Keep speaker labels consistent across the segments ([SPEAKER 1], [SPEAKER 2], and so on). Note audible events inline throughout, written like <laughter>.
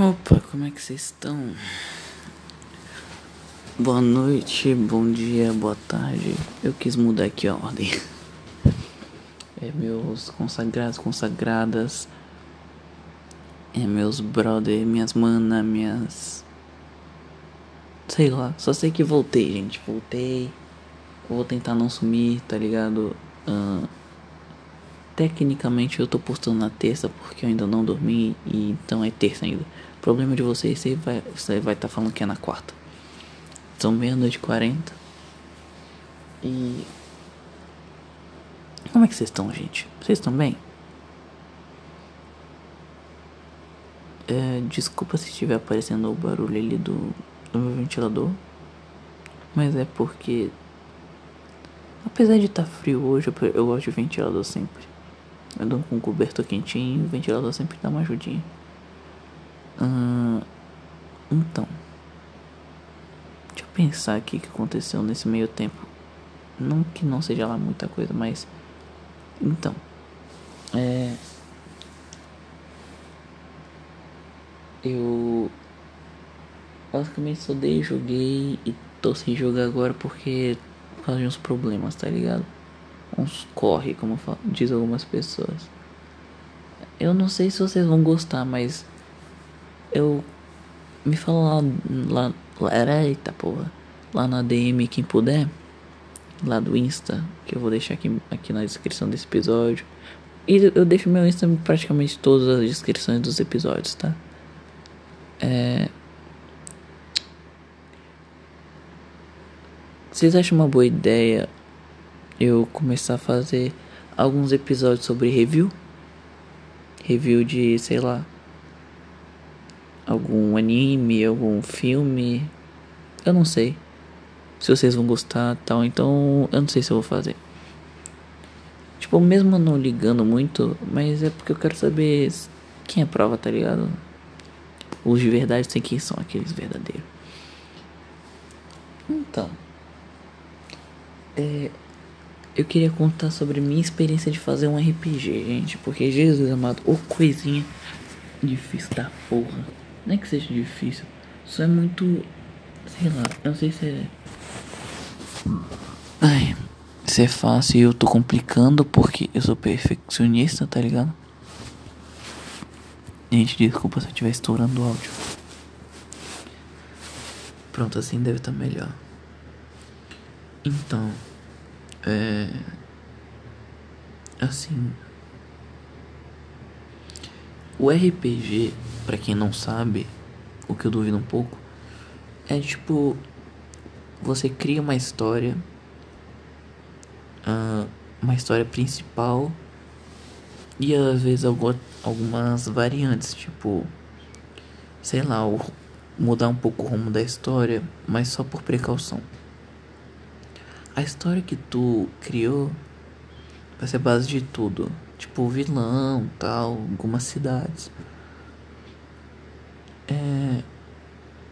[SPEAKER 1] Opa, como é que vocês estão? Boa noite, bom dia, boa tarde. Eu quis mudar aqui a ordem. É meus consagrados, consagradas. É meus brother, minhas manas, minhas. Sei lá, só sei que voltei, gente. Voltei. Vou tentar não sumir, tá ligado? Uh, tecnicamente eu tô postando na terça porque eu ainda não dormi e então é terça ainda. Problema de vocês, você vai você vai estar tá falando que é na quarta. São meia-noite e quarenta. E como é que vocês estão, gente? Vocês estão bem? É, desculpa se estiver aparecendo o barulho ali do, do meu ventilador. Mas é porque Apesar de estar tá frio hoje, eu, eu gosto de ventilador sempre. Eu dou com um cobertor quentinho, o ventilador sempre dá uma ajudinha. Hum, então, deixa eu pensar aqui o que aconteceu nesse meio tempo. Não que não seja lá muita coisa, mas. Então, é. Eu. Basicamente só dei, joguei e tô sem jogar agora porque. Por uns problemas, tá ligado? uns corre, como diz algumas pessoas. Eu não sei se vocês vão gostar, mas eu me fala lá, lá, era eita porra, lá na DM quem puder, lá do Insta, que eu vou deixar aqui, aqui na descrição desse episódio. E eu deixo meu Insta em praticamente todas as descrições dos episódios, tá? É... Vocês acham uma boa ideia eu começar a fazer alguns episódios sobre review. Review de, sei lá, algum anime, algum filme. Eu não sei se vocês vão gostar tal. Então eu não sei se eu vou fazer. Tipo, mesmo não ligando muito, mas é porque eu quero saber quem é prova, tá ligado? Os de verdade sei quem são aqueles verdadeiros. Então. É, eu queria contar sobre minha experiência de fazer um RPG, gente. Porque Jesus amado, ô coisinha difícil da porra. Não é que seja difícil, só é muito. Sei lá, eu não sei se é. Ai, se é fácil e eu tô complicando porque eu sou perfeccionista, tá ligado? Gente, desculpa se eu estiver estourando o áudio. Pronto, assim deve estar tá melhor. Então. É. Assim. O RPG, para quem não sabe, o que eu duvido um pouco, é tipo. Você cria uma história. Uh, uma história principal. E às vezes algumas variantes, tipo. Sei lá, mudar um pouco o rumo da história, mas só por precaução a história que tu criou vai ser base de tudo. Tipo, vilão, tal, algumas cidades. É...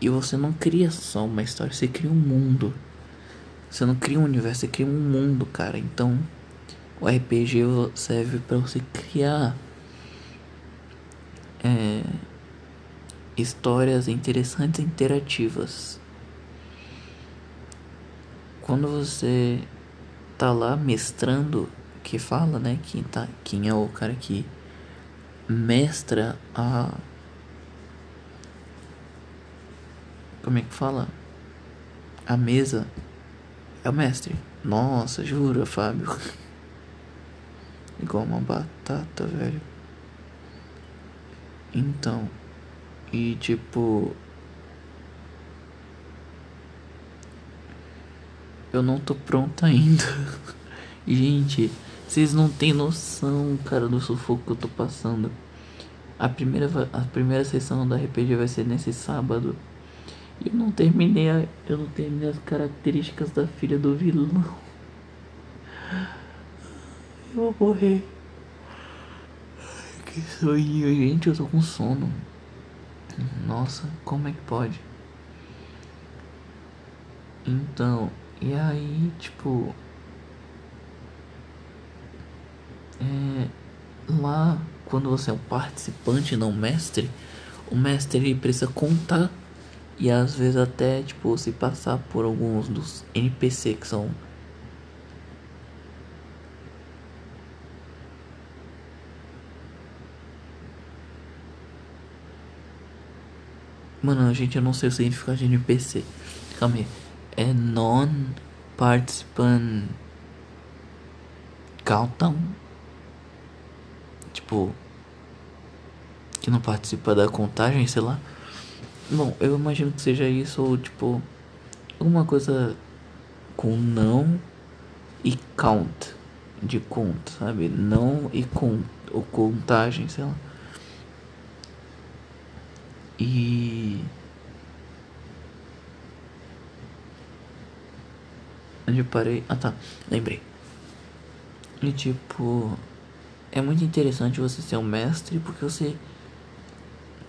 [SPEAKER 1] E você não cria só uma história, você cria um mundo. Você não cria um universo, você cria um mundo, cara. Então, o RPG serve para você criar é... histórias interessantes e interativas quando você tá lá mestrando, que fala, né? Quem, tá, quem é o cara que mestra a. Como é que fala? A mesa é o mestre. Nossa, jura, Fábio. Igual uma batata, velho. Então, e tipo, Eu não tô pronto ainda. <laughs> Gente, vocês não têm noção, cara, do sufoco que eu tô passando. A primeira, a primeira sessão da RPG vai ser nesse sábado. Eu não terminei a, eu não terminei as características da filha do vilão. Eu vou morrer. Que sonho, gente, eu tô com sono. Nossa, como é que pode? Então, e aí, tipo. É, lá, quando você é um participante, não mestre, o mestre ele precisa contar e às vezes até tipo se passar por alguns dos NPC que são Mano, gente, eu não sei o significado de NPC. Calma aí. É non-participant countdown. Tipo, que não participa da contagem, sei lá. Bom, eu imagino que seja isso ou tipo alguma coisa com não e count de conta, sabe? Não e com ou contagem, sei lá. E onde eu parei? Ah, tá. Lembrei. E tipo, é muito interessante você ser um mestre porque você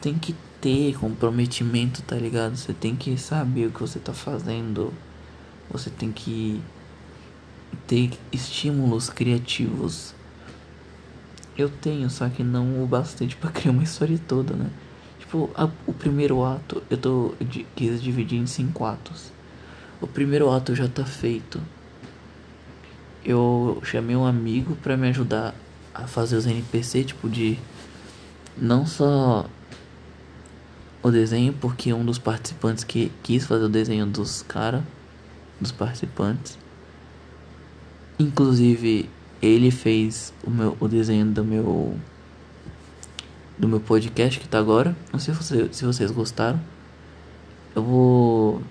[SPEAKER 1] tem que ter comprometimento, tá ligado? Você tem que saber o que você tá fazendo. Você tem que ter estímulos criativos. Eu tenho, só que não o bastante para criar uma história toda, né? Tipo, a, o primeiro ato eu tô de, quis dividir em cinco atos. O primeiro ato já tá feito. Eu chamei um amigo para me ajudar a fazer os NPC, tipo de não só o desenho, porque um dos participantes que quis fazer o desenho dos cara, dos participantes. Inclusive, ele fez o meu o desenho do meu do meu podcast que tá agora. Não sei se, você, se vocês gostaram. Eu vou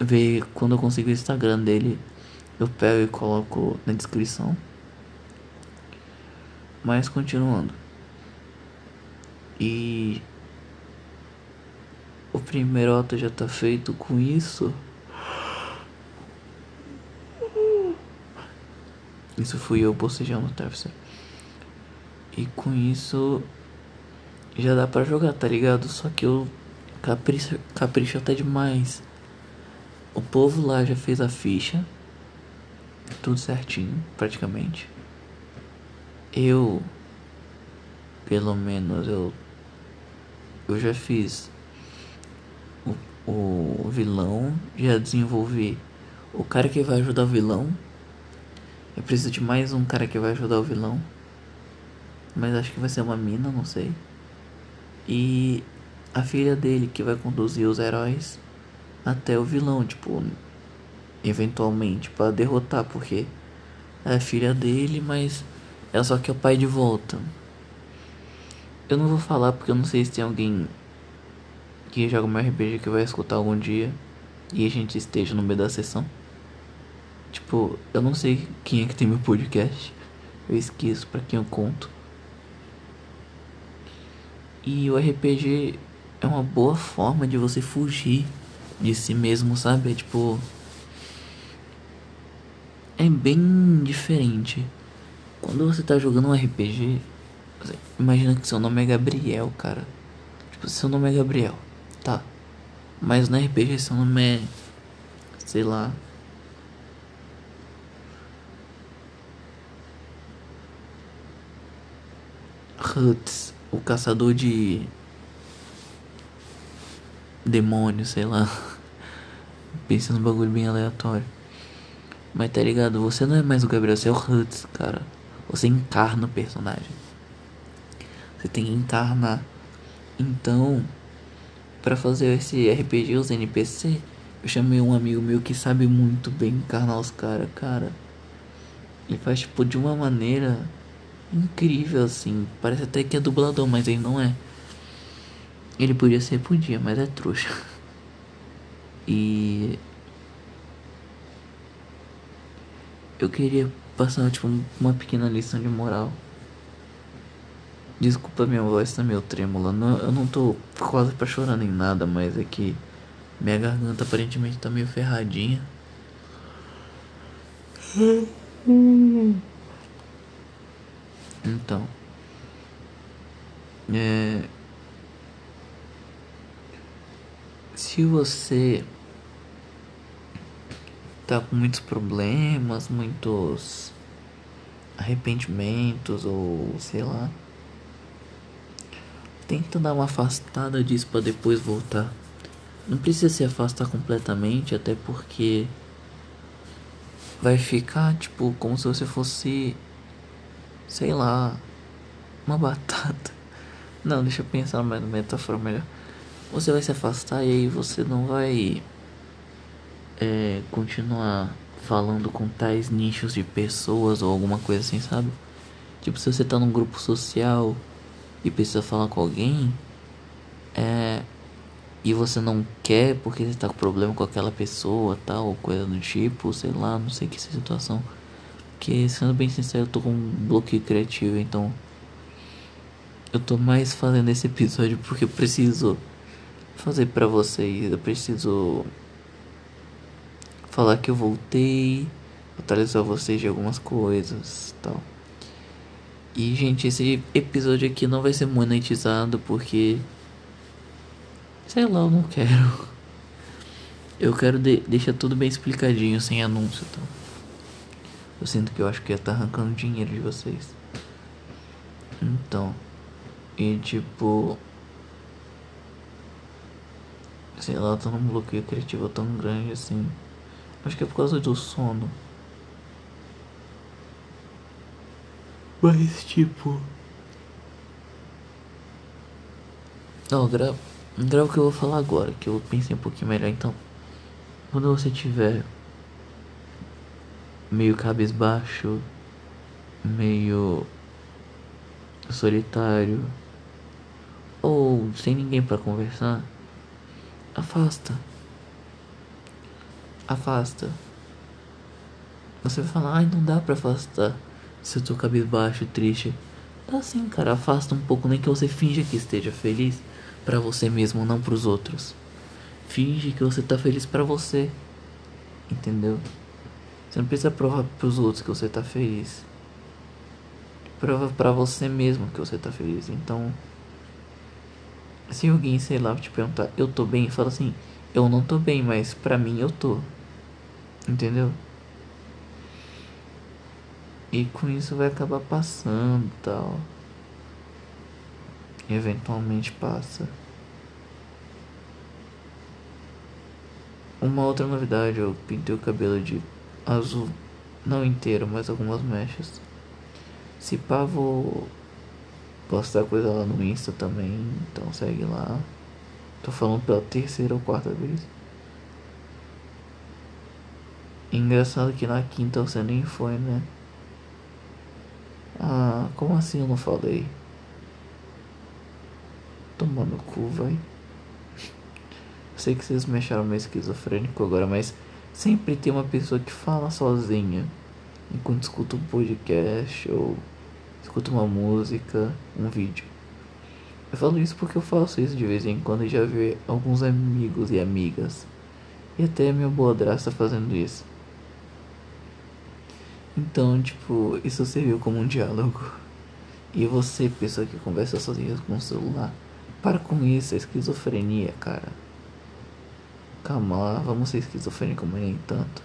[SPEAKER 1] ver quando eu conseguir o Instagram dele. Eu pego e coloco na descrição. Mas continuando. E o primeiro ato já tá feito com isso. Isso fui eu bocejando, tá? E com isso já dá pra jogar, tá ligado? Só que eu capricho, capricho até demais. O povo lá já fez a ficha. Tudo certinho, praticamente. Eu, pelo menos, eu, eu já fiz o, vilão, já desenvolvi o cara que vai ajudar o vilão. Eu preciso de mais um cara que vai ajudar o vilão. Mas acho que vai ser uma mina, não sei e a filha dele que vai conduzir os heróis até o vilão, tipo, eventualmente para derrotar, porque é a filha dele, mas ela só quer o pai de volta. Eu não vou falar porque eu não sei se tem alguém que joga um RPG que vai escutar algum dia e a gente esteja no meio da sessão. Tipo, eu não sei quem é que tem meu podcast. Eu esqueço para quem eu conto. E o RPG é uma boa forma de você fugir de si mesmo, sabe? É tipo. É bem diferente. Quando você tá jogando um RPG, imagina que seu nome é Gabriel, cara. Tipo, seu nome é Gabriel, tá. Mas no RPG seu nome é. Sei lá. Huts o caçador de demônios, sei lá. <laughs> Pensa num bagulho bem aleatório. Mas tá ligado? Você não é mais o Gabriel, você é o Huts, cara. Você encarna o personagem. Você tem que encarnar. Então, para fazer esse RPG, os NPC, eu chamei um amigo meu que sabe muito bem encarnar os caras, cara. Ele faz tipo de uma maneira incrível assim. Parece até que é dublador, mas ele não é. Ele podia ser, podia, mas é trouxa. <laughs> E eu queria passar tipo uma pequena lição de moral. Desculpa minha voz tá meio trêmula. Não, eu não tô quase pra chorar nem nada, mas é que minha garganta aparentemente tá meio ferradinha. Então, é, se você tá com muitos problemas, muitos arrependimentos ou sei lá, tenta dar uma afastada disso para depois voltar. Não precisa se afastar completamente, até porque vai ficar tipo como se você fosse sei lá, uma batata. <laughs> Não, deixa eu pensar mais uma metáfora melhor. Você vai se afastar e aí você não vai é, continuar falando com tais nichos de pessoas ou alguma coisa assim, sabe? Tipo, se você tá num grupo social e precisa falar com alguém, é. E você não quer porque você tá com problema com aquela pessoa, tal, ou coisa do tipo, sei lá, não sei que situação. Porque, sendo bem sincero, eu tô com um bloqueio criativo, então. Eu tô mais fazendo esse episódio porque eu preciso fazer para vocês. Eu preciso falar que eu voltei, atualizar vocês de algumas coisas, tal. E gente, esse episódio aqui não vai ser monetizado porque sei lá, eu não quero. Eu quero de deixar tudo bem explicadinho, sem anúncio, tal. Eu sinto que eu acho que ia estar tá arrancando dinheiro de vocês. Então. E tipo. Sei lá, eu tô num bloqueio criativo tão grande assim. Acho que é por causa do sono. Mas tipo. Não, grava, grava o que eu vou falar agora, que eu pensei um pouquinho melhor. Então, quando você tiver meio cabisbaixo, meio solitário ou sem ninguém para conversar, afasta. Afasta. Você vai falar, ai, não dá pra afastar se eu tô cabisbaixo, triste. Dá sim, cara, afasta um pouco, nem que você finja que esteja feliz para você mesmo, não para os outros. Finge que você tá feliz para você. Entendeu? Você não precisa provar pros outros que você tá feliz. Prova pra você mesmo que você tá feliz. Então, se alguém, sei lá, te perguntar, eu tô bem, fala assim, eu não tô bem, mas pra mim eu tô. Entendeu? E com isso vai acabar passando tal. E eventualmente passa. Uma outra novidade, eu pintei o cabelo de azul. Não inteiro, mas algumas mechas. Se pá, vou postar coisa lá no Insta também. Então segue lá. Tô falando pela terceira ou quarta vez. Engraçado que na quinta você nem foi, né? Ah, como assim eu não falei? Tomando cu, vai. Sei que vocês me acharam meio esquizofrênico agora, mas Sempre tem uma pessoa que fala sozinha enquanto escuta um podcast ou escuta uma música, um vídeo. Eu falo isso porque eu faço isso de vez em quando e já vi alguns amigos e amigas. E até minha boa draça fazendo isso. Então, tipo, isso serviu como um diálogo. E você, pessoa que conversa sozinha com o celular, para com isso, é esquizofrenia, cara. Calma lá, vamos ser esquizofrênico, mas nem tanto.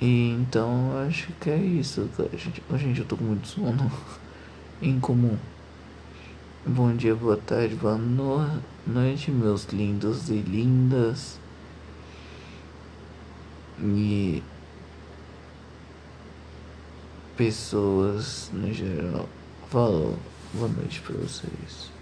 [SPEAKER 1] E então acho que é isso, Gente, gente, eu tô com muito sono <laughs> em comum. Bom dia, boa tarde, boa no noite, meus lindos e lindas. E pessoas no geral. Falou, boa noite pra vocês.